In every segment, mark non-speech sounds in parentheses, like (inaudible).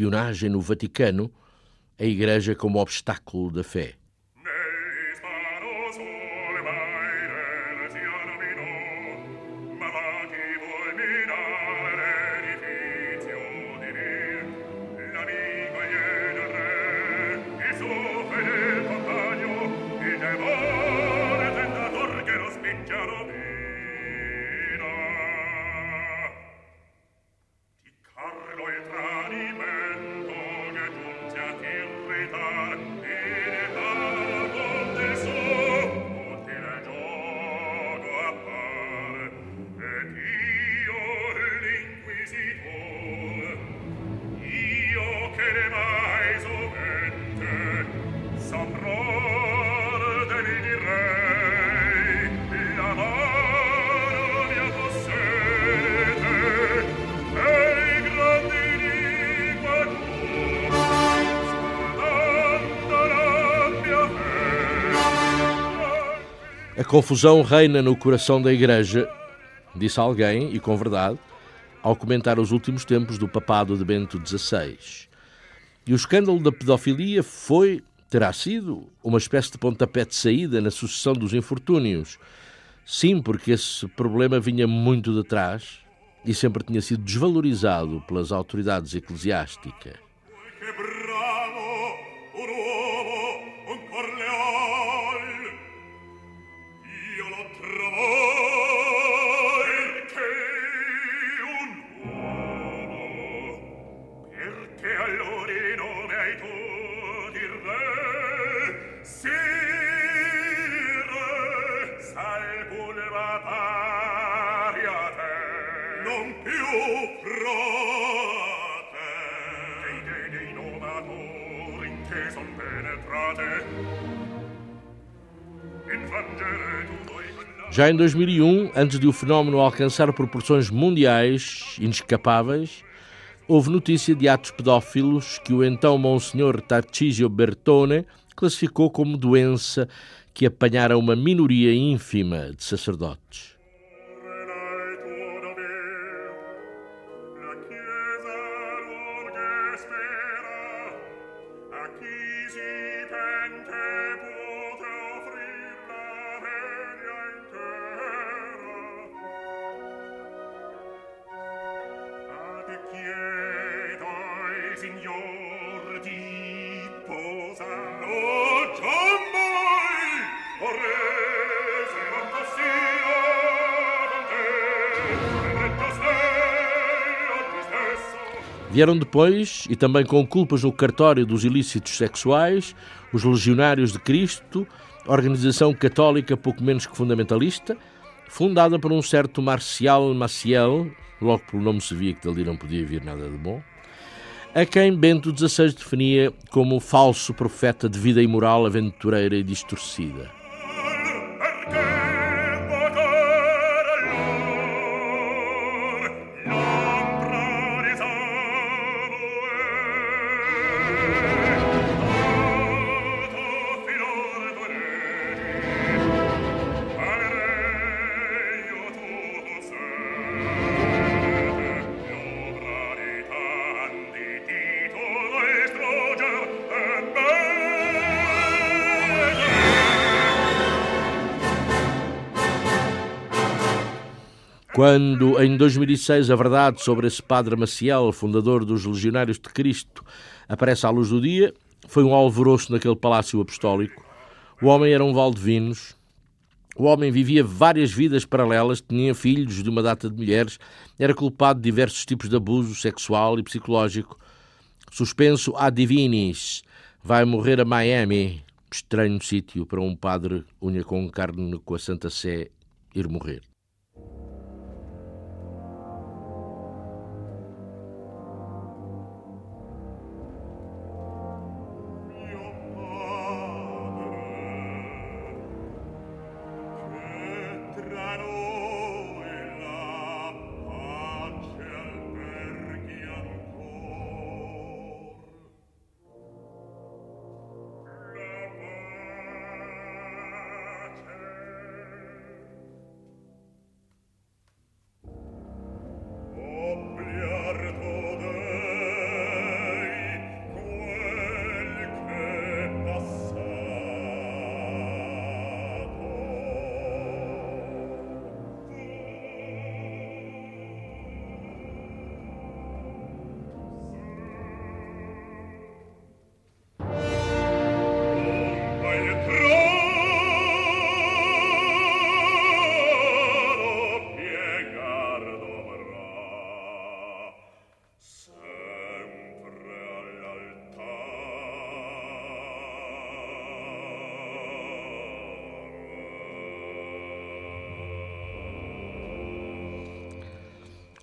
Espionagem no Vaticano, a Igreja como obstáculo da fé. Confusão reina no coração da Igreja, disse alguém, e com verdade, ao comentar os últimos tempos do papado de Bento XVI. E o escândalo da pedofilia foi, terá sido, uma espécie de pontapé de saída na sucessão dos infortúnios. Sim, porque esse problema vinha muito de trás e sempre tinha sido desvalorizado pelas autoridades eclesiásticas. Já em 2001, antes de o fenómeno alcançar proporções mundiais inescapáveis, houve notícia de atos pedófilos que o então Monsenhor Tarcísio Bertone classificou como doença que apanhara uma minoria ínfima de sacerdotes. Vieram depois, e também com culpas no cartório dos ilícitos sexuais, os Legionários de Cristo, organização católica pouco menos que fundamentalista, fundada por um certo Marcial Maciel, logo pelo nome se via que dali não podia vir nada de bom, a quem Bento XVI definia como falso profeta de vida imoral, aventureira e distorcida. Quando, em 2006, a verdade sobre esse padre Maciel, fundador dos Legionários de Cristo, aparece à luz do dia, foi um alvoroço naquele palácio apostólico. O homem era um valdevinos. O homem vivia várias vidas paralelas, tinha filhos de uma data de mulheres, era culpado de diversos tipos de abuso sexual e psicológico. Suspenso a divinis, vai morrer a Miami. Estranho sítio para um padre unha com carne com a Santa Sé ir morrer.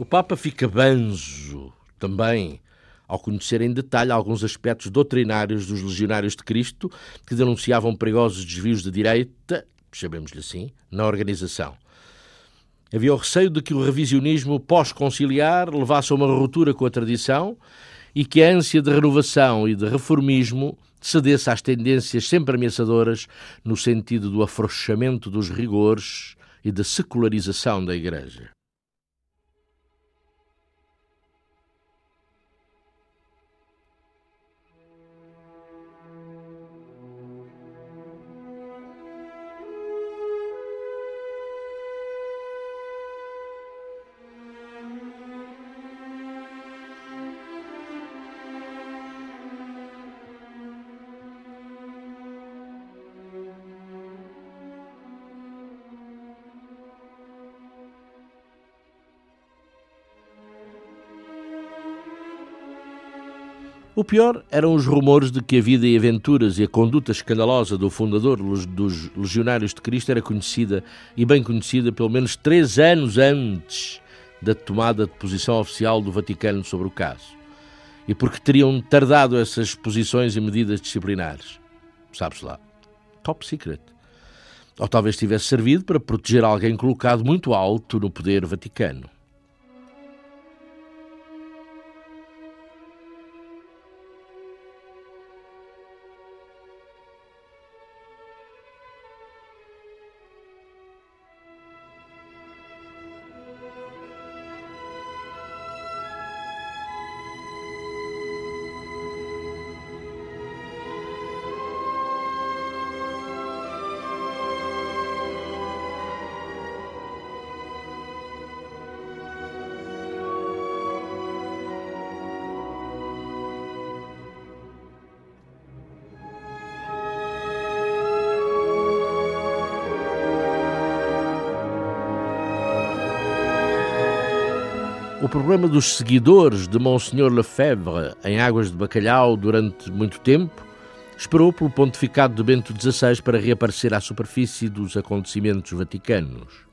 Papa fica banzo também ao conhecer em detalhe alguns aspectos doutrinários dos legionários de Cristo que denunciavam perigosos desvios de direita, chamemos-lhe assim, na organização. Havia o receio de que o revisionismo pós-conciliar levasse a uma ruptura com a tradição e que a ânsia de renovação e de reformismo cedesse às tendências sempre ameaçadoras no sentido do afrouxamento dos rigores e da secularização da Igreja. O pior eram os rumores de que a vida e aventuras e a conduta escandalosa do fundador dos Legionários de Cristo era conhecida e bem conhecida pelo menos três anos antes da tomada de posição oficial do Vaticano sobre o caso. E porque teriam tardado essas posições e medidas disciplinares. Sabe-se lá. Top secret. Ou talvez tivesse servido para proteger alguém colocado muito alto no poder vaticano. O problema dos seguidores de Monsenhor Lefebvre em Águas de Bacalhau durante muito tempo esperou pelo pontificado de Bento XVI para reaparecer à superfície dos acontecimentos vaticanos.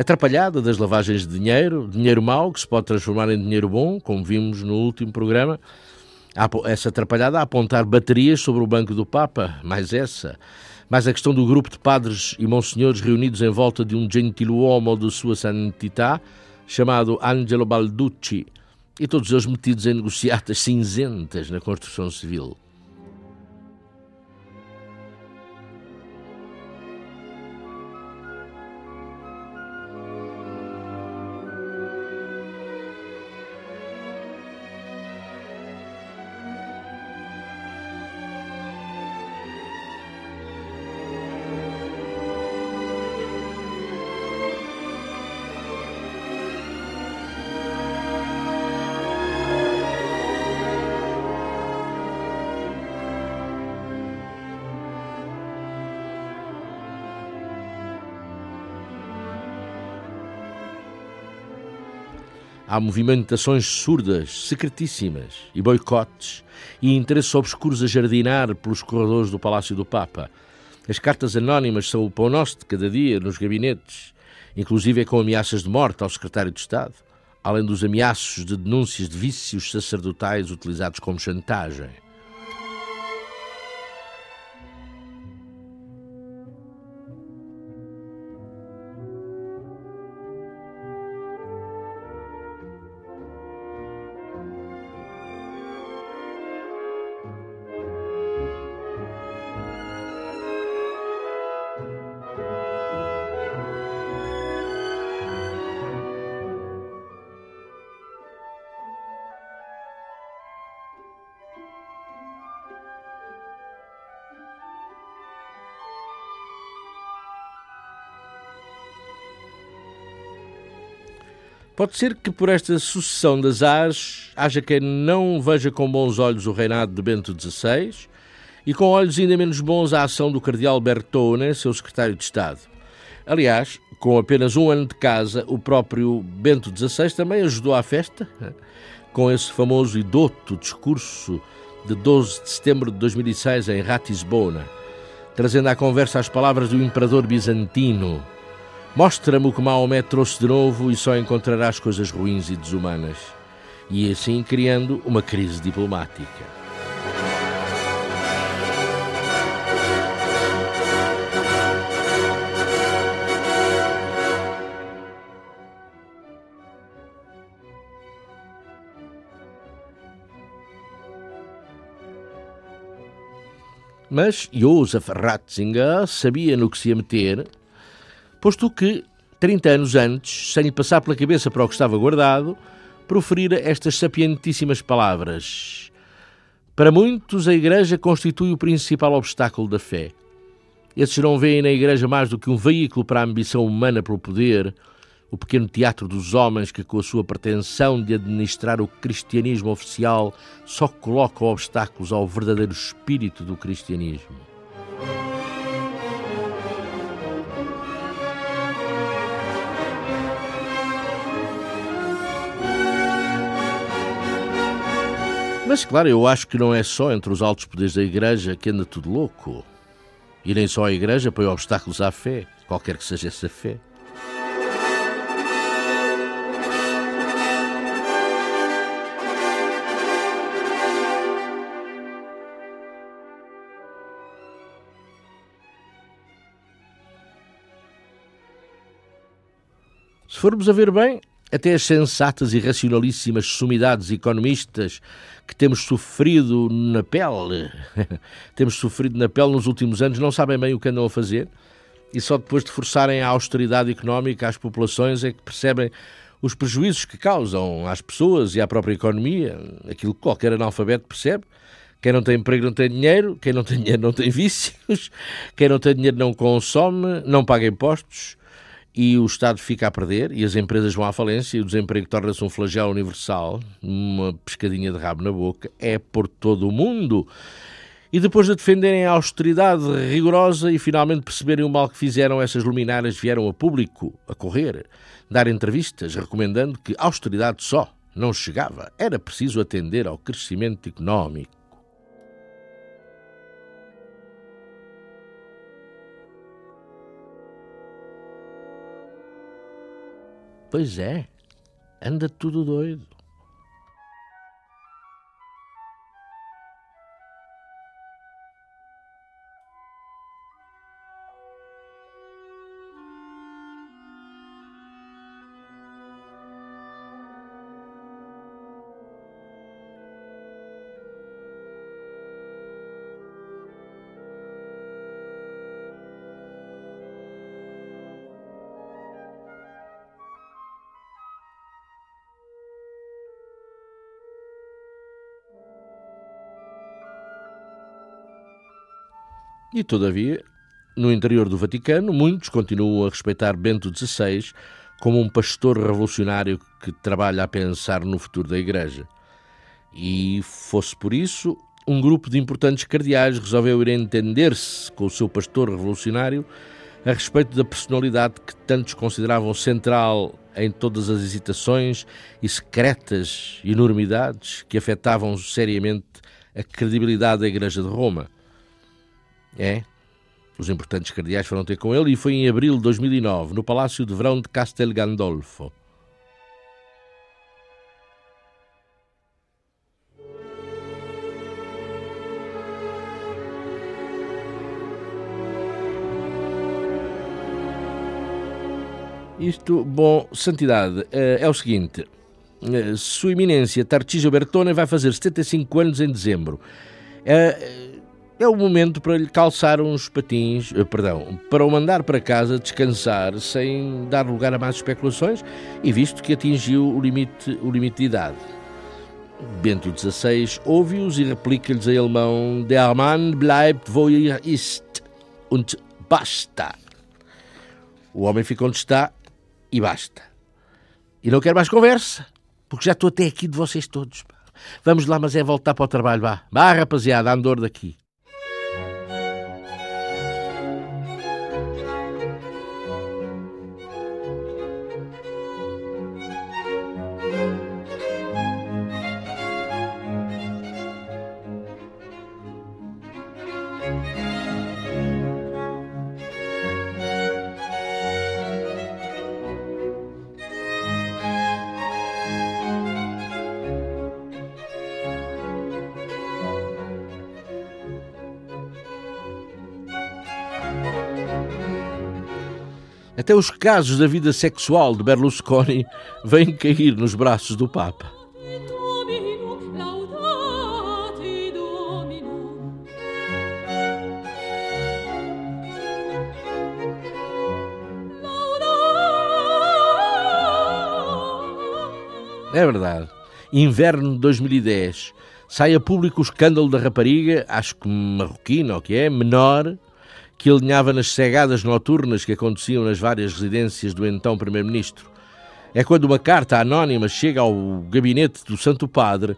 Atrapalhada das lavagens de dinheiro, dinheiro mau que se pode transformar em dinheiro bom, como vimos no último programa. Essa atrapalhada a apontar baterias sobre o banco do Papa, mais essa. Mais a questão do grupo de padres e monsenhores reunidos em volta de um gentiluomo de sua santità, chamado Angelo Balducci, e todos eles metidos em negociatas cinzentas na construção civil. Há movimentações surdas, secretíssimas, e boicotes, e interesses obscuros a jardinar pelos corredores do Palácio do Papa. As cartas anónimas são o pão nosso de cada dia nos gabinetes, inclusive com ameaças de morte ao secretário de Estado, além dos ameaços de denúncias de vícios sacerdotais utilizados como chantagem. Pode ser que por esta sucessão de azares haja quem não veja com bons olhos o reinado de Bento XVI e com olhos ainda menos bons a ação do cardeal Bertone, seu secretário de Estado. Aliás, com apenas um ano de casa, o próprio Bento XVI também ajudou à festa, com esse famoso e doto discurso de 12 de setembro de 2006 em Ratisbona, trazendo à conversa as palavras do imperador bizantino Mostra-me o que Maomé trouxe de novo e só encontrarás coisas ruins e desumanas. E assim criando uma crise diplomática. Mas Josef Ratzinger sabia no que se ia meter posto que, 30 anos antes, sem lhe passar pela cabeça para o que estava guardado, proferira estas sapientíssimas palavras. Para muitos, a Igreja constitui o principal obstáculo da fé. Esses não veem na Igreja mais do que um veículo para a ambição humana pelo poder, o pequeno teatro dos homens que, com a sua pretensão de administrar o cristianismo oficial, só coloca obstáculos ao verdadeiro espírito do cristianismo. Mas, claro, eu acho que não é só entre os altos poderes da Igreja que anda tudo louco. E nem só a Igreja põe obstáculos à fé, qualquer que seja essa fé. Se formos a ver bem, até as sensatas e racionalíssimas sumidades economistas que temos sofrido na pele, (laughs) temos sofrido na pele nos últimos anos, não sabem bem o que andam a fazer e só depois de forçarem a austeridade económica às populações é que percebem os prejuízos que causam às pessoas e à própria economia, aquilo que qualquer analfabeto percebe. Quem não tem emprego não tem dinheiro, quem não tem dinheiro não tem (laughs) vícios, quem não tem dinheiro não consome, não paga impostos, e o Estado fica a perder e as empresas vão à falência e o desemprego torna-se um flagelo universal, uma pescadinha de rabo na boca, é por todo o mundo. E depois de defenderem a austeridade rigorosa e finalmente perceberem o mal que fizeram, essas luminárias vieram a público, a correr, dar entrevistas recomendando que austeridade só não chegava, era preciso atender ao crescimento económico. Pois é, anda tudo doido. E, todavia, no interior do Vaticano, muitos continuam a respeitar Bento XVI como um pastor revolucionário que trabalha a pensar no futuro da Igreja. E, fosse por isso, um grupo de importantes cardeais resolveu ir entender-se com o seu pastor revolucionário a respeito da personalidade que tantos consideravam central em todas as hesitações e secretas enormidades que afetavam seriamente a credibilidade da Igreja de Roma. É. Os importantes cardeais foram ter com ele e foi em abril de 2009, no Palácio de Verão de Castel Gandolfo. Isto, bom, santidade, eh, é o seguinte. Eh, Sua Eminência Tarcísio Bertone vai fazer 75 anos em dezembro. É, o momento para lhe calçar uns patins, eh, perdão, para o mandar para casa descansar sem dar lugar a mais especulações e visto que atingiu o limite, o limite de idade. Bento XVI ouve-os e replica-lhes em alemão Der Mann bleibt wo er ist und basta. O homem fica onde está e basta. E não quero mais conversa, porque já estou até aqui de vocês todos. Vamos lá, mas é voltar para o trabalho, vá. Vá, rapaziada, andor daqui. Até os casos da vida sexual de Berlusconi vêm cair nos braços do Papa. É verdade. Inverno de 2010. Sai a público o escândalo da rapariga, acho que marroquina, ou que é, menor, que alinhava nas cegadas noturnas que aconteciam nas várias residências do então Primeiro-Ministro. É quando uma carta anónima chega ao gabinete do Santo Padre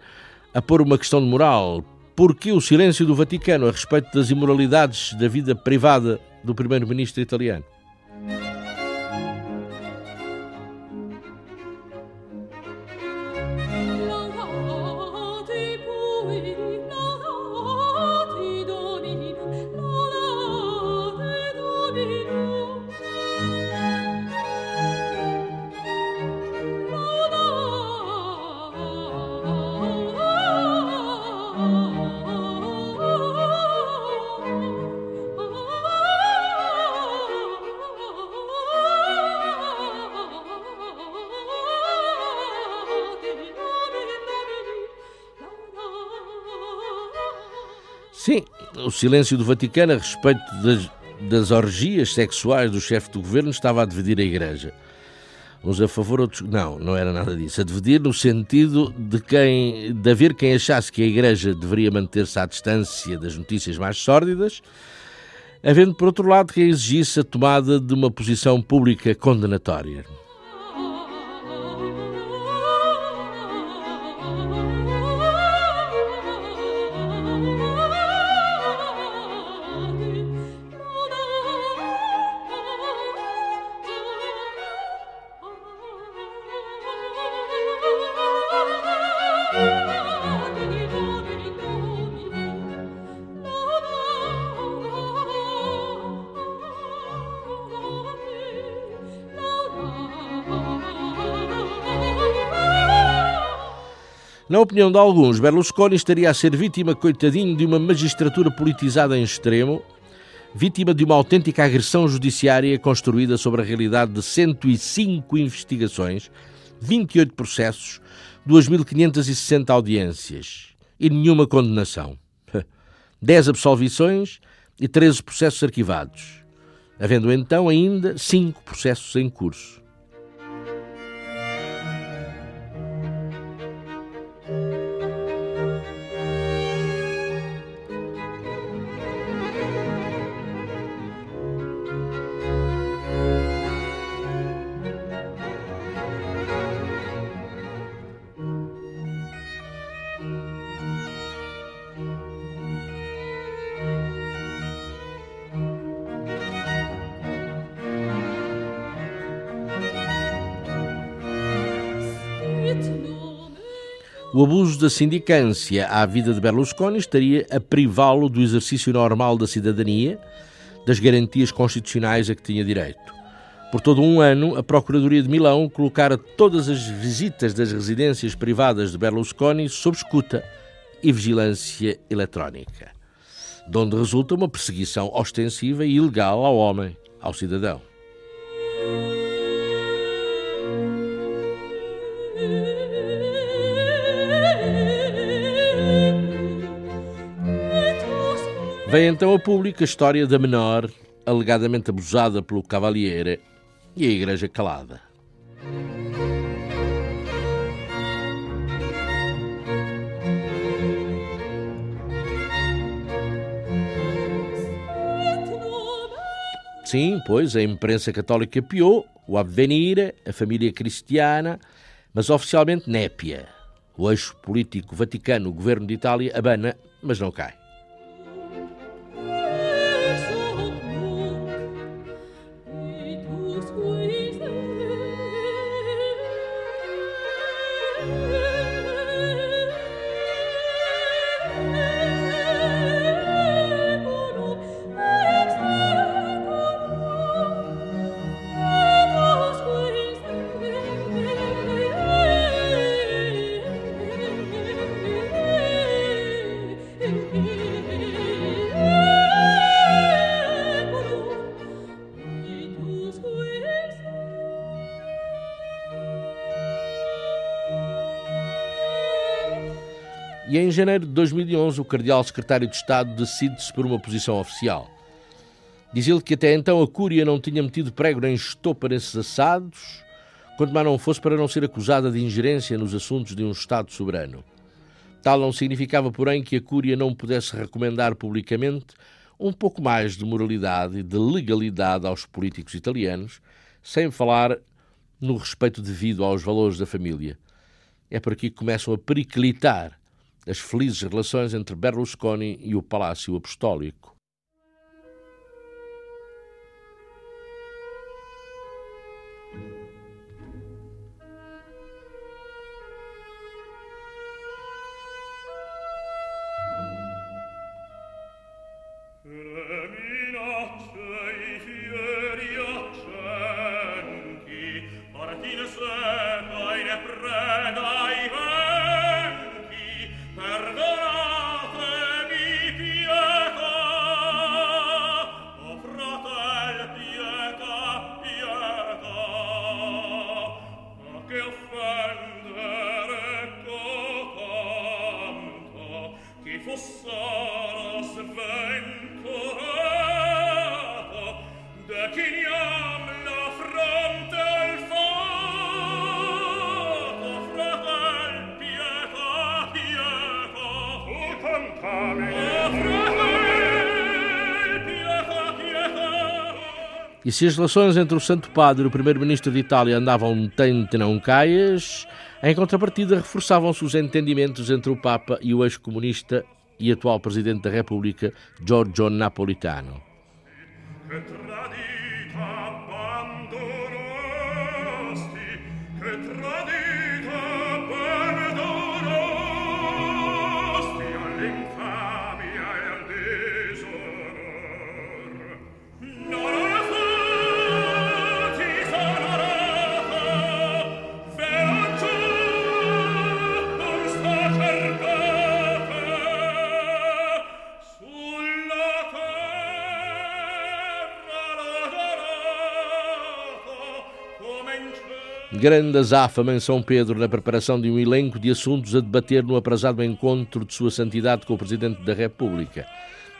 a pôr uma questão de moral. Por que o silêncio do Vaticano a respeito das imoralidades da vida privada do Primeiro-Ministro italiano? Silêncio do Vaticano a respeito das, das orgias sexuais do chefe do governo estava a dividir a Igreja. Uns a favor, outros. Não, não era nada disso. A dividir no sentido de, quem, de haver quem achasse que a Igreja deveria manter-se à distância das notícias mais sórdidas, havendo, por outro lado, quem exigisse a tomada de uma posição pública condenatória. Opinião de alguns, Berlusconi estaria a ser vítima, coitadinho, de uma magistratura politizada em extremo, vítima de uma autêntica agressão judiciária construída sobre a realidade de 105 investigações, 28 processos, 2.560 audiências e nenhuma condenação. (laughs) 10 absolvições e 13 processos arquivados, havendo então ainda 5 processos em curso. Da sindicância à vida de Berlusconi estaria a privá-lo do exercício normal da cidadania, das garantias constitucionais a que tinha direito. Por todo um ano, a Procuradoria de Milão colocara todas as visitas das residências privadas de Berlusconi sob escuta e vigilância eletrónica, de onde resulta uma perseguição ostensiva e ilegal ao homem, ao cidadão. Vem então a público a história da menor, alegadamente abusada pelo Cavaliere, e a Igreja calada. Sim, pois a imprensa católica piou, o Avvenire, a família cristiana, mas oficialmente népia. O eixo político vaticano, o governo de Itália, abana, mas não cai. Janeiro de 2011, o cardeal secretário de Estado decide-se por uma posição oficial. Diz ele que até então a Cúria não tinha metido prego nem estopa nesses assados, quanto mais não fosse para não ser acusada de ingerência nos assuntos de um Estado soberano. Tal não significava, porém, que a Cúria não pudesse recomendar publicamente um pouco mais de moralidade e de legalidade aos políticos italianos, sem falar no respeito devido aos valores da família. É por aqui que começam a periclitar as felizes relações entre Berlusconi e o Palácio Apostólico. Se as relações entre o Santo Padre e o Primeiro-Ministro de Itália andavam tente não caias, em contrapartida reforçavam-se os entendimentos entre o Papa e o ex-comunista e atual Presidente da República, Giorgio Napolitano. Grande azáfama em São Pedro na preparação de um elenco de assuntos a debater no aprazado encontro de Sua Santidade com o Presidente da República.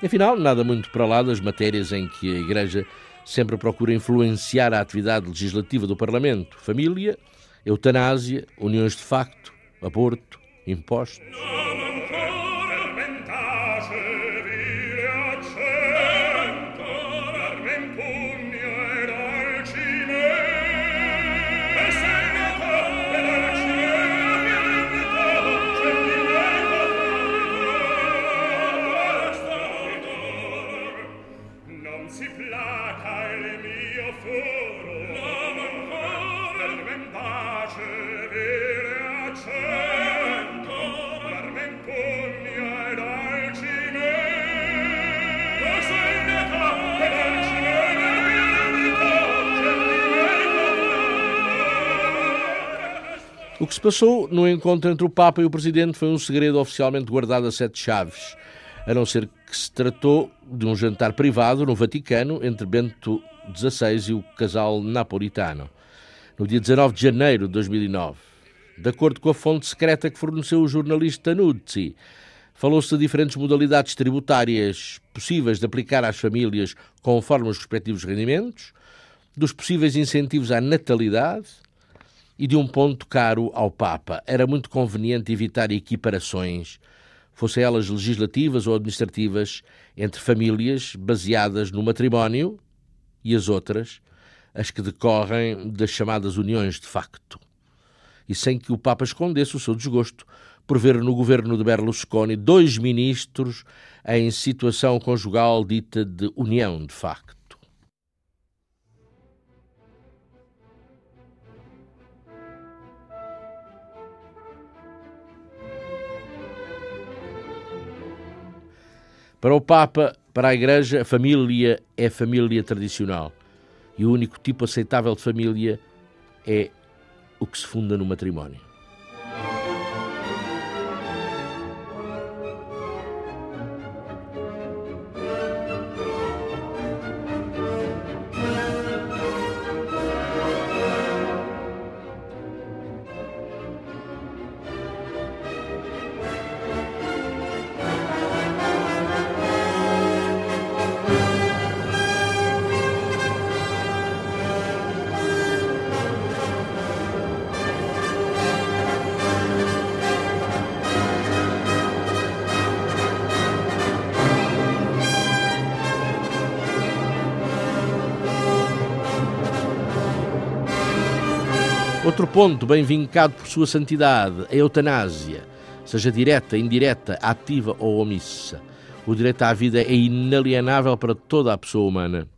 Afinal, nada muito para lá das matérias em que a Igreja sempre procura influenciar a atividade legislativa do Parlamento: família, eutanásia, uniões de facto, aborto, impostos. O que se passou no encontro entre o Papa e o Presidente foi um segredo oficialmente guardado a sete chaves, a não ser que se tratou de um jantar privado no Vaticano entre Bento XVI e o casal napolitano, no dia 19 de janeiro de 2009. De acordo com a fonte secreta que forneceu o jornalista Nuzzi, falou-se de diferentes modalidades tributárias possíveis de aplicar às famílias conforme os respectivos rendimentos, dos possíveis incentivos à natalidade, e de um ponto caro ao Papa. Era muito conveniente evitar equiparações, fossem elas legislativas ou administrativas, entre famílias baseadas no matrimónio e as outras, as que decorrem das chamadas uniões de facto. e sem que o Papa escondesse o seu desgosto por ver no governo de Berlusconi dois ministros em situação conjugal dita de união de facto. Para o Papa, para a Igreja, a família é família tradicional. E o único tipo aceitável de família é o que se funda no matrimónio. Outro ponto bem vincado por sua santidade, a eutanásia, seja direta, indireta, ativa ou omissa. O direito à vida é inalienável para toda a pessoa humana.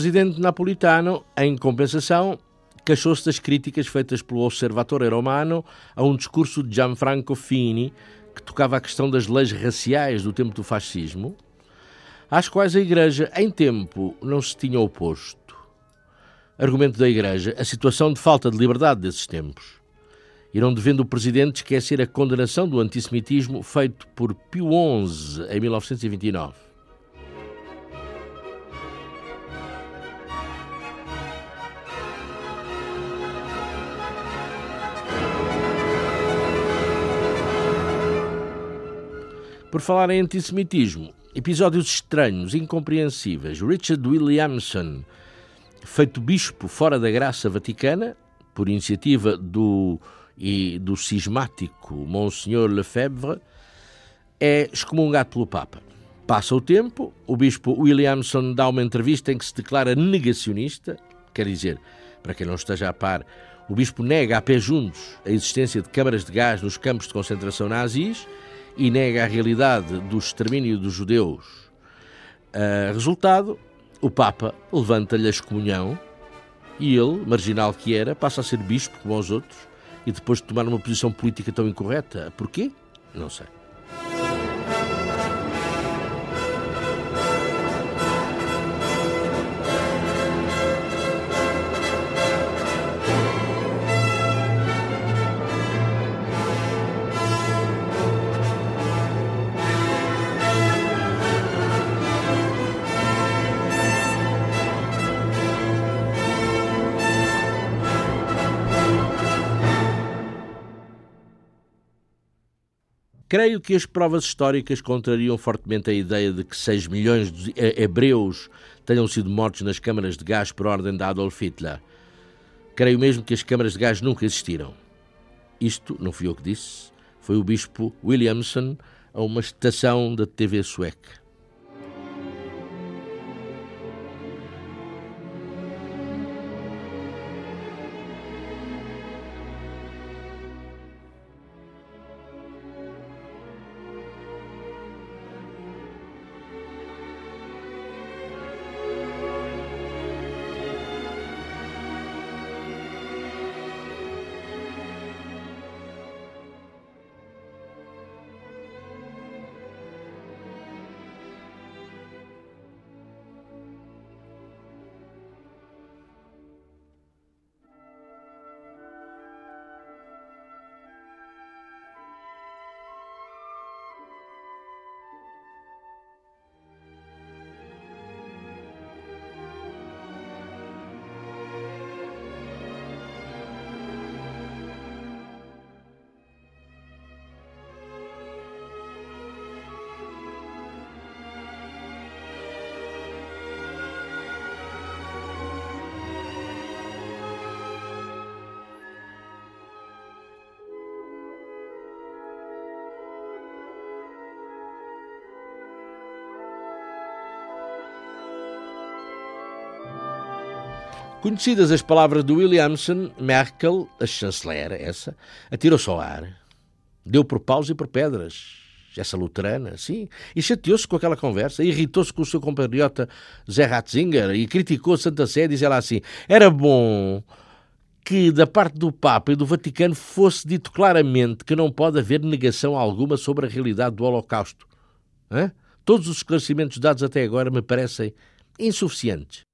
Presidente napolitano, em compensação, queixou-se das críticas feitas pelo Observatore Romano a um discurso de Gianfranco Fini que tocava a questão das leis raciais do tempo do fascismo, às quais a Igreja, em tempo, não se tinha oposto. Argumento da Igreja, a situação de falta de liberdade desses tempos. E não devendo o Presidente esquecer a condenação do antissemitismo feito por Pio XI em 1929. Por falar em antissemitismo, episódios estranhos, incompreensíveis. Richard Williamson, feito bispo fora da graça vaticana, por iniciativa do, e do cismático Monsenhor Lefebvre, é excomungado pelo Papa. Passa o tempo, o bispo Williamson dá uma entrevista em que se declara negacionista, quer dizer, para quem não esteja a par, o bispo nega a pé juntos a existência de câmaras de gás nos campos de concentração nazis e nega a realidade do extermínio dos judeus. Uh, resultado, o Papa levanta-lhe a excomunhão e ele, marginal que era, passa a ser bispo como os outros e depois de tomar uma posição política tão incorreta. Porquê? Não sei. Creio que as provas históricas contrariam fortemente a ideia de que 6 milhões de hebreus tenham sido mortos nas câmaras de gás por ordem de Adolf Hitler. Creio mesmo que as câmaras de gás nunca existiram. Isto não fui eu que disse, foi o bispo Williamson a uma estação da TV sueca. Conhecidas as palavras de Williamson, Merkel, a chanceler, essa, atirou-se ao ar. Deu por paus e por pedras. Essa luterana, sim. E chateou-se com aquela conversa, irritou-se com o seu compatriota Zé Ratzinger e criticou Santa Sé, diz ela assim: era bom que da parte do Papa e do Vaticano fosse dito claramente que não pode haver negação alguma sobre a realidade do Holocausto. Hã? Todos os esclarecimentos dados até agora me parecem insuficientes.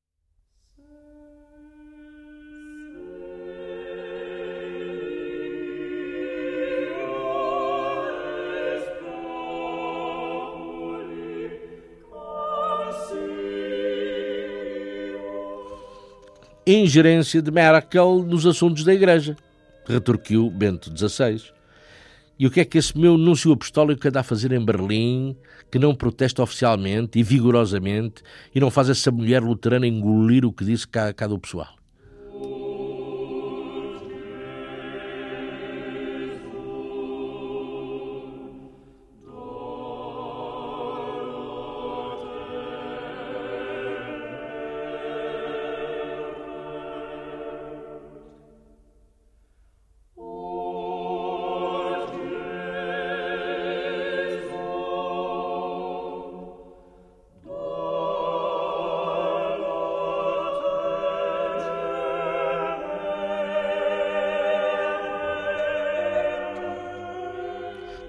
Ingerência de Merkel nos assuntos da Igreja, retorquiu Bento XVI. E o que é que esse meu núncio apostólico anda a fazer em Berlim, que não protesta oficialmente e vigorosamente e não faz essa mulher luterana engolir o que disse cá, cá do pessoal?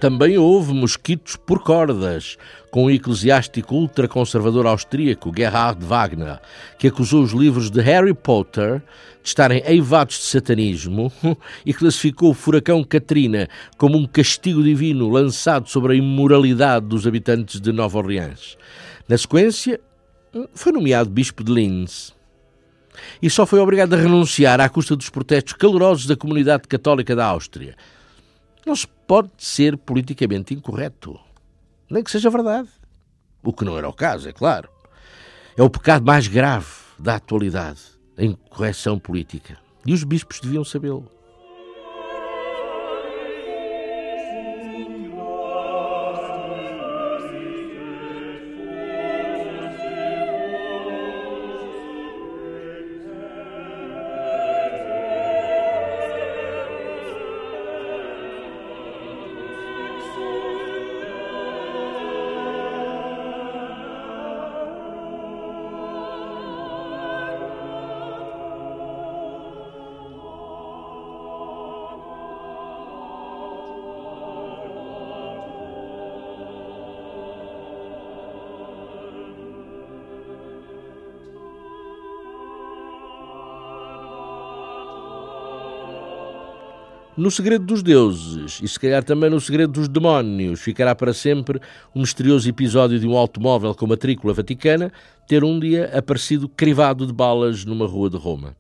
Também houve mosquitos por cordas, com o eclesiástico ultraconservador austríaco Gerhard Wagner, que acusou os livros de Harry Potter de estarem eivados de satanismo (laughs) e classificou o furacão Katrina como um castigo divino lançado sobre a imoralidade dos habitantes de Nova Orleans. Na sequência, foi nomeado bispo de Linz e só foi obrigado a renunciar à custa dos protestos calorosos da comunidade católica da Áustria. Não se pode ser politicamente incorreto, nem que seja verdade. O que não era o caso, é claro. É o pecado mais grave da atualidade, a incorreção política. E os bispos deviam sabê-lo. No segredo dos deuses, e se calhar também no segredo dos demónios, ficará para sempre o misterioso episódio de um automóvel com matrícula vaticana ter um dia aparecido crivado de balas numa rua de Roma.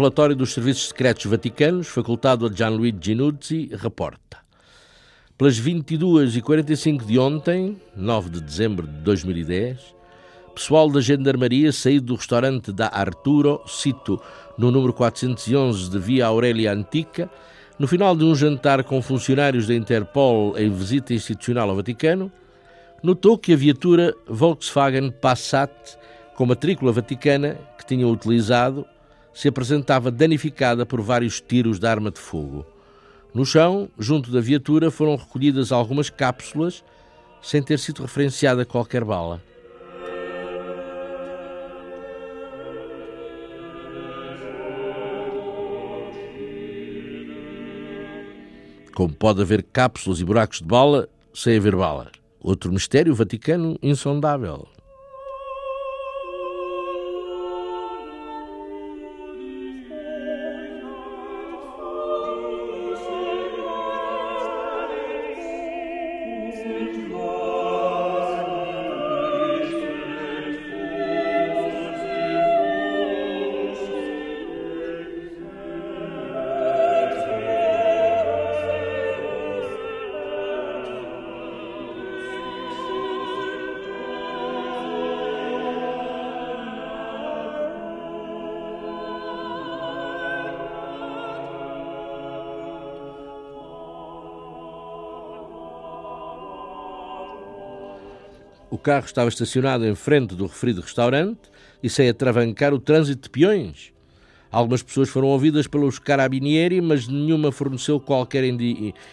Relatório dos Serviços Secretos Vaticanos, facultado a Gianluigi Ginuzzi, reporta. Pelas 22h45 de ontem, 9 de dezembro de 2010, pessoal da Gendarmeria saído do restaurante da Arturo, cito no número 411 de Via Aurélia Antica, no final de um jantar com funcionários da Interpol em visita institucional ao Vaticano, notou que a viatura Volkswagen Passat com matrícula vaticana que tinham utilizado se apresentava danificada por vários tiros de arma de fogo. No chão, junto da viatura, foram recolhidas algumas cápsulas sem ter sido referenciada qualquer bala. Como pode haver cápsulas e buracos de bala sem haver bala? Outro mistério vaticano insondável. Carro estava estacionado em frente do referido restaurante e sem atravancar o trânsito de peões. Algumas pessoas foram ouvidas pelos carabinieri, mas nenhuma forneceu qualquer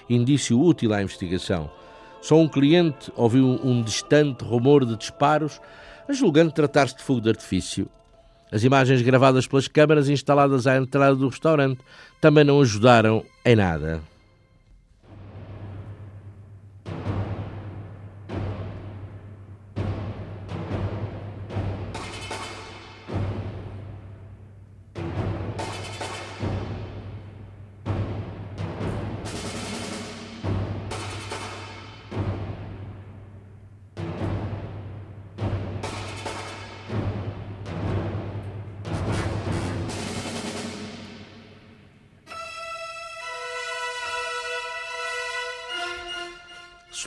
indício útil à investigação. Só um cliente ouviu um distante rumor de disparos, julgando tratar-se de fogo de artifício. As imagens gravadas pelas câmaras instaladas à entrada do restaurante também não ajudaram em nada.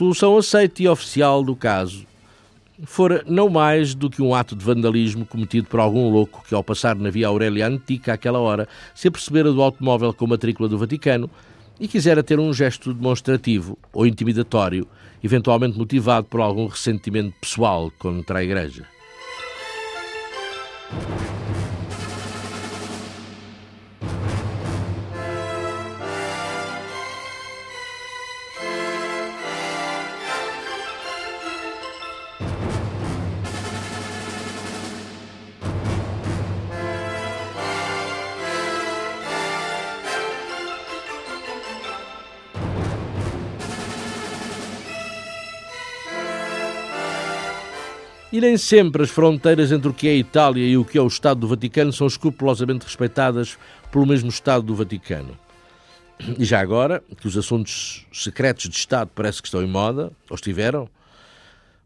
Solução aceita e oficial do caso fora não mais do que um ato de vandalismo cometido por algum louco que, ao passar na via Aurélia Antica àquela hora, se apercebera do automóvel com matrícula do Vaticano e quisera ter um gesto demonstrativo ou intimidatório, eventualmente motivado por algum ressentimento pessoal contra a Igreja. Nem sempre as fronteiras entre o que é a Itália e o que é o Estado do Vaticano são escrupulosamente respeitadas pelo mesmo Estado do Vaticano. E já agora, que os assuntos secretos de Estado parece que estão em moda, ou estiveram,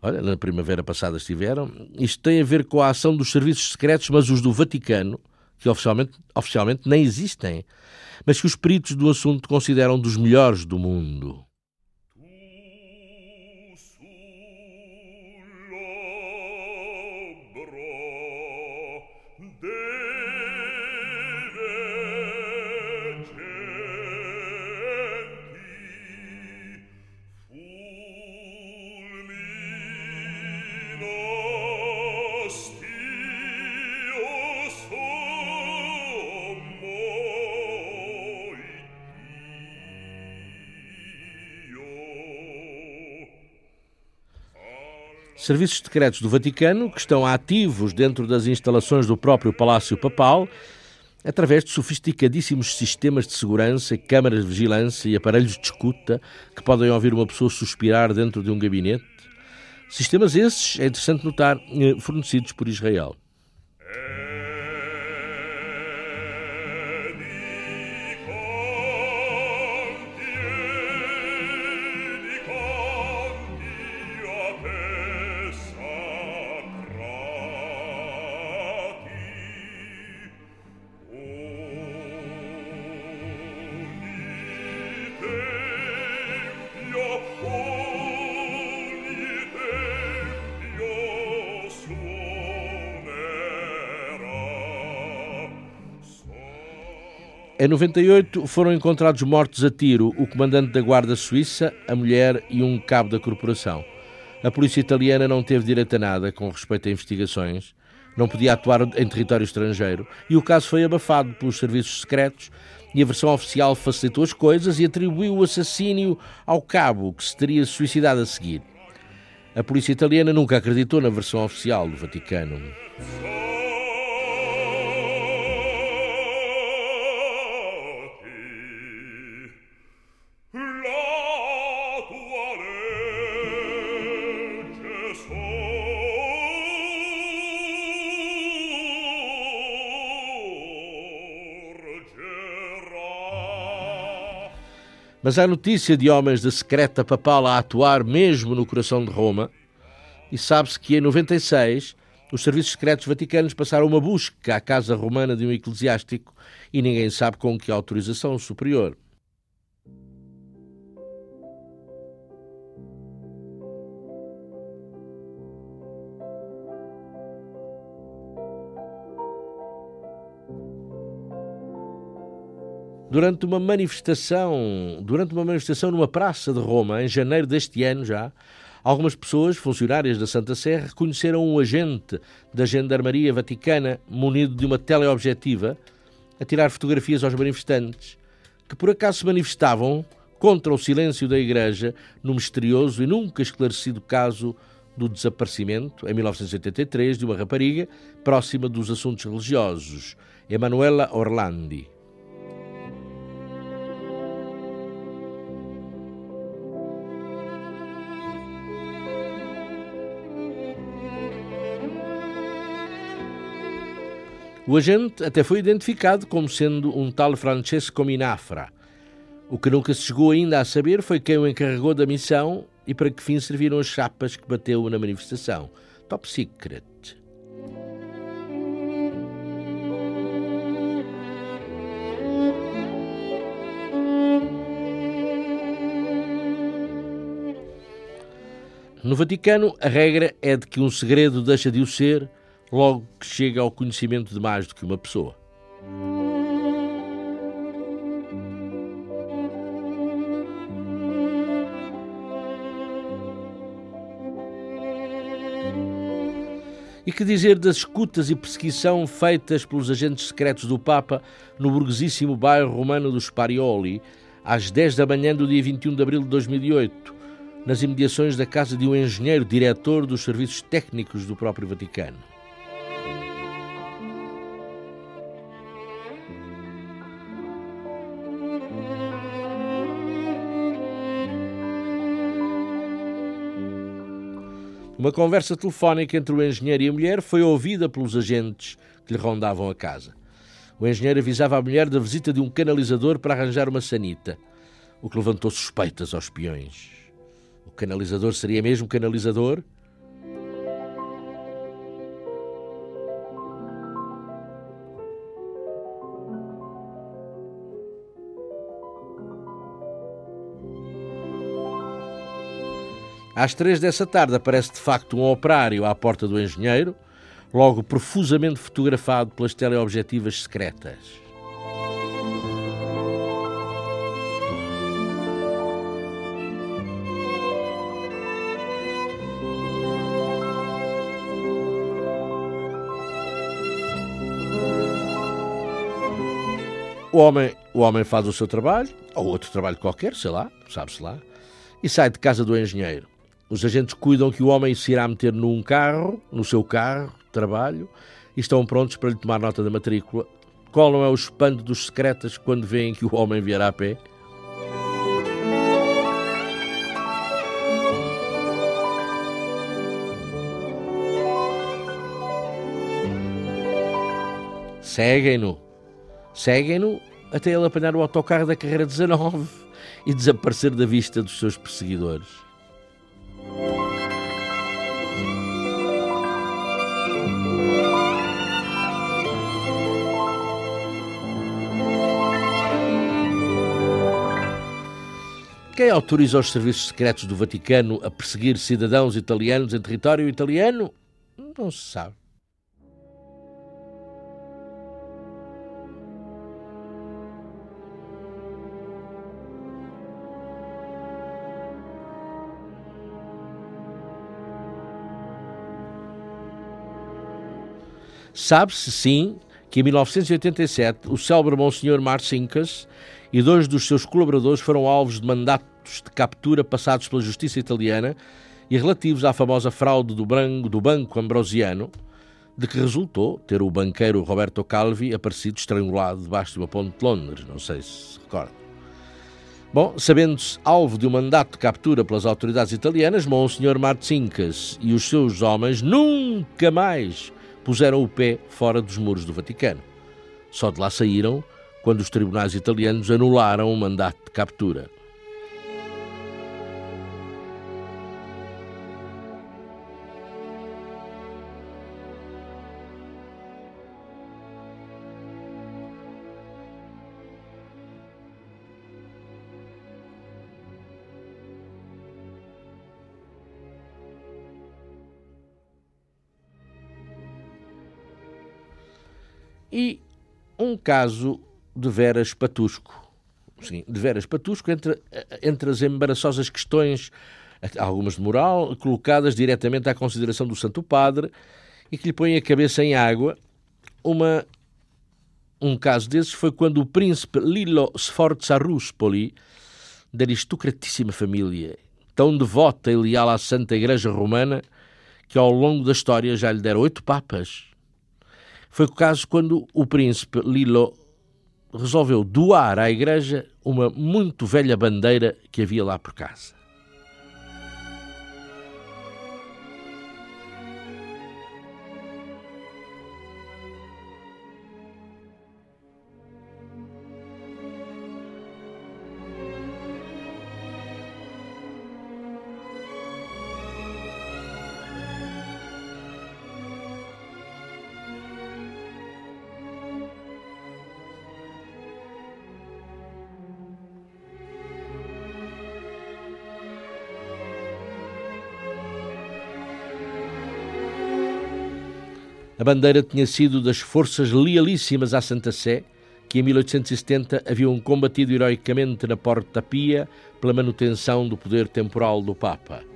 olha, na primavera passada estiveram, isto tem a ver com a ação dos serviços secretos, mas os do Vaticano, que oficialmente, oficialmente nem existem, mas que os peritos do assunto consideram dos melhores do mundo. Serviços secretos do Vaticano que estão ativos dentro das instalações do próprio Palácio Papal, através de sofisticadíssimos sistemas de segurança, câmaras de vigilância e aparelhos de escuta que podem ouvir uma pessoa suspirar dentro de um gabinete. Sistemas esses, é interessante notar, eh, fornecidos por Israel. Em 98 foram encontrados mortos a tiro o comandante da Guarda Suíça, a mulher e um cabo da corporação. A polícia italiana não teve direito a nada com respeito a investigações, não podia atuar em território estrangeiro e o caso foi abafado pelos serviços secretos e a versão oficial facilitou as coisas e atribuiu o assassínio ao cabo que se teria suicidado a seguir. A polícia italiana nunca acreditou na versão oficial do Vaticano. Mas há notícia de homens da secreta papal a atuar mesmo no coração de Roma, e sabe-se que em 96 os serviços secretos vaticanos passaram uma busca à casa romana de um eclesiástico e ninguém sabe com que autorização superior. Durante uma manifestação, durante uma manifestação numa praça de Roma, em janeiro deste ano já, Algumas pessoas, funcionárias da Santa Sé, reconheceram um agente da Gendarmeria Vaticana munido de uma teleobjetiva a tirar fotografias aos manifestantes, que por acaso se manifestavam contra o silêncio da Igreja no misterioso e nunca esclarecido caso do desaparecimento, em 1983, de uma rapariga próxima dos assuntos religiosos, Emanuela Orlandi. O agente até foi identificado como sendo um tal Francesco Minafra. O que nunca se chegou ainda a saber foi quem o encarregou da missão e para que fim serviram as chapas que bateu na manifestação. Top secret. No Vaticano, a regra é de que um segredo deixa de o ser logo que chega ao conhecimento de mais do que uma pessoa. E que dizer das escutas e perseguição feitas pelos agentes secretos do Papa no burguesíssimo bairro romano dos Sparioli, às 10 da manhã do dia 21 de abril de 2008, nas imediações da casa de um engenheiro diretor dos serviços técnicos do próprio Vaticano. Uma conversa telefónica entre o engenheiro e a mulher foi ouvida pelos agentes que lhe rondavam a casa. O engenheiro avisava a mulher da visita de um canalizador para arranjar uma sanita, o que levantou suspeitas aos peões. O canalizador seria mesmo canalizador? Às três dessa tarde aparece de facto um operário à porta do engenheiro, logo profusamente fotografado pelas teleobjetivas secretas. O homem, o homem faz o seu trabalho, ou outro trabalho qualquer, sei lá, sabe-se lá, e sai de casa do engenheiro. Os agentes cuidam que o homem se irá meter num carro, no seu carro, trabalho, e estão prontos para lhe tomar nota da matrícula. Qual não é o espanto dos secretas quando veem que o homem vierá a pé? Seguem-no. Seguem-no até ele apanhar o autocarro da carreira 19 e desaparecer da vista dos seus perseguidores. Quem autoriza os serviços secretos do Vaticano a perseguir cidadãos italianos em território italiano? Não se sabe. Sabe-se, sim, que em 1987 o célebre Monsenhor Marcinkas e dois dos seus colaboradores foram alvos de mandatos de captura passados pela justiça italiana e relativos à famosa fraude do, branco, do Banco Ambrosiano, de que resultou ter o banqueiro Roberto Calvi aparecido estrangulado debaixo de uma ponte de Londres, não sei se recorda. Bom, sabendo-se alvo de um mandato de captura pelas autoridades italianas, Monsenhor Marcinkas e os seus homens nunca mais puseram o pé fora dos muros do Vaticano. Só de lá saíram quando os tribunais italianos anularam o mandato de captura. e um caso de veras patusco. Sim, de veras patusco entre, entre as embaraçosas questões algumas de moral, colocadas diretamente à consideração do Santo Padre e que lhe põem a cabeça em água. Uma, um caso desses foi quando o príncipe Lilo Sforza-Ruspoli, da aristocratíssima família, tão devota e leal à Santa Igreja Romana, que ao longo da história já lhe deram oito papas. Foi o caso quando o príncipe Lilo resolveu doar à igreja uma muito velha bandeira que havia lá por casa. A bandeira tinha sido das forças lealíssimas à Santa Sé, que em 1870 haviam combatido heroicamente na Porta Pia pela manutenção do poder temporal do Papa.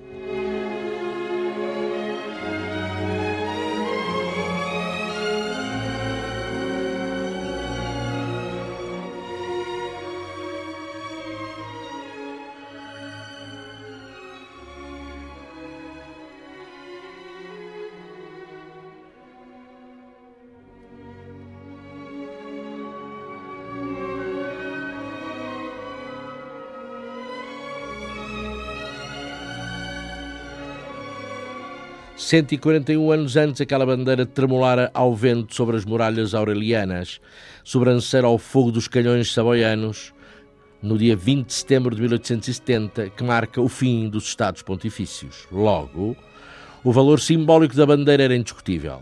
Cento e quarenta e um anos antes, aquela bandeira tremolara ao vento sobre as muralhas aurelianas, sobranceira ao fogo dos canhões saboianos, no dia 20 de setembro de 1870, que marca o fim dos Estados Pontifícios. Logo, o valor simbólico da bandeira era indiscutível.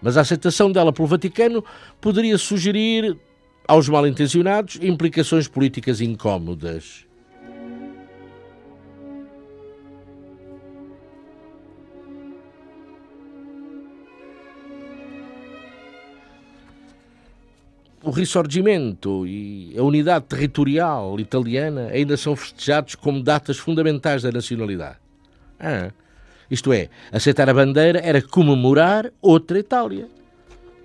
Mas a aceitação dela pelo Vaticano poderia sugerir, aos mal-intencionados, implicações políticas incómodas. O Risorgimento e a unidade territorial italiana ainda são festejados como datas fundamentais da nacionalidade. Ah, isto é, aceitar a bandeira era comemorar outra Itália.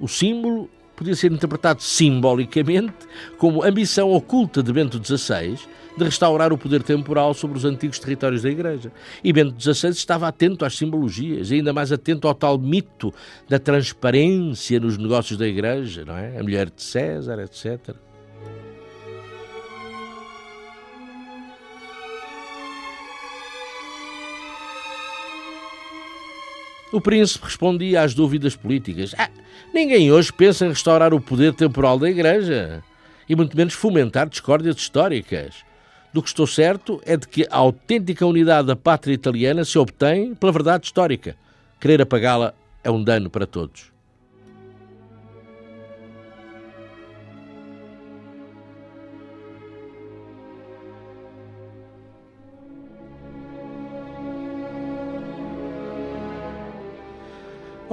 O símbolo podia ser interpretado simbolicamente como ambição oculta de Bento XVI de restaurar o poder temporal sobre os antigos territórios da Igreja. E Bento XVI estava atento às simbologias, ainda mais atento ao tal mito da transparência nos negócios da Igreja, não é? A mulher de César, etc. O príncipe respondia às dúvidas políticas. Ah, ninguém hoje pensa em restaurar o poder temporal da Igreja, e muito menos fomentar discórdias históricas. Do que estou certo é de que a autêntica unidade da pátria italiana se obtém pela verdade histórica. Querer apagá-la é um dano para todos.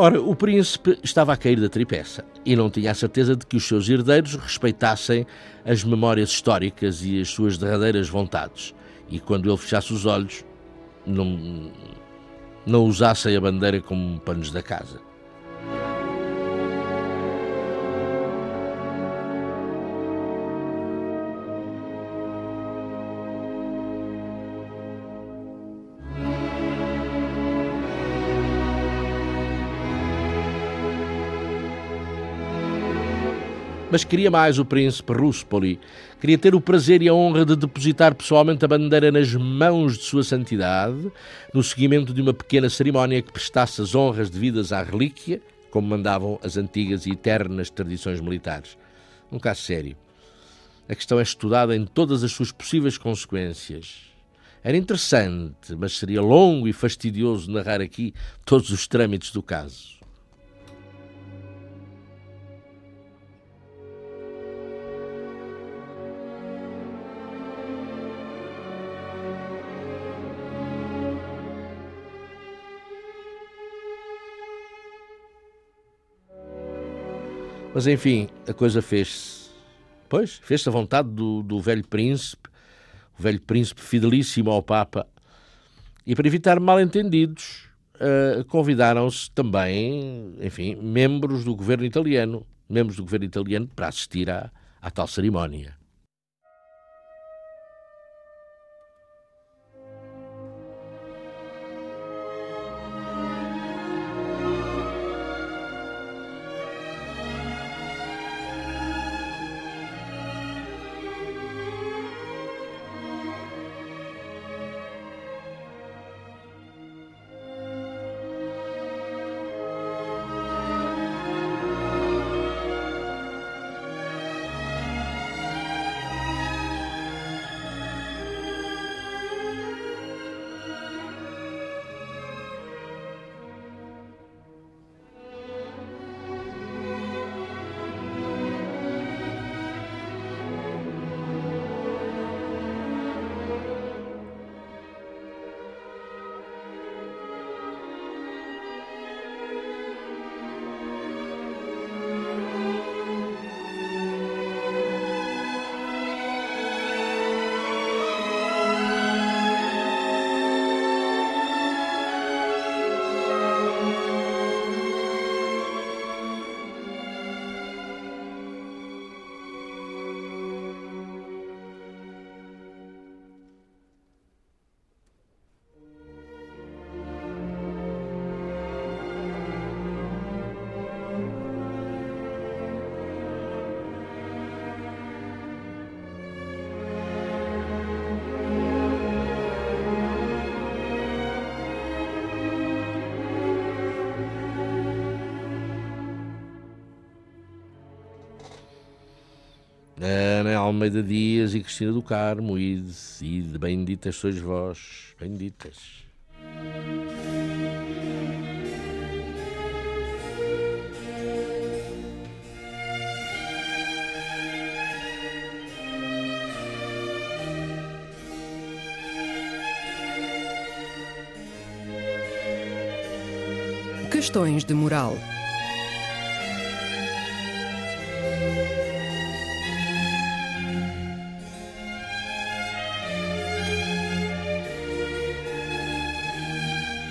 Ora, o príncipe estava a cair da tripeça e não tinha a certeza de que os seus herdeiros respeitassem as memórias históricas e as suas derradeiras vontades. E quando ele fechasse os olhos, não, não usassem a bandeira como panos da casa. Mas queria mais o príncipe Ruspoli. Queria ter o prazer e a honra de depositar pessoalmente a bandeira nas mãos de Sua Santidade, no seguimento de uma pequena cerimónia que prestasse as honras devidas à relíquia, como mandavam as antigas e eternas tradições militares. Um caso sério. A questão é estudada em todas as suas possíveis consequências. Era interessante, mas seria longo e fastidioso narrar aqui todos os trâmites do caso. Mas enfim, a coisa fez-se. Pois, fez-se a vontade do, do velho príncipe, o velho príncipe fidelíssimo ao Papa, E para evitar mal-entendidos, uh, convidaram-se também, enfim, membros do governo italiano, membros do governo italiano para assistir à, à tal cerimónia. Almeida Dias e Cristina do Carmo, e de, de benditas sois vós, benditas. Questões de moral.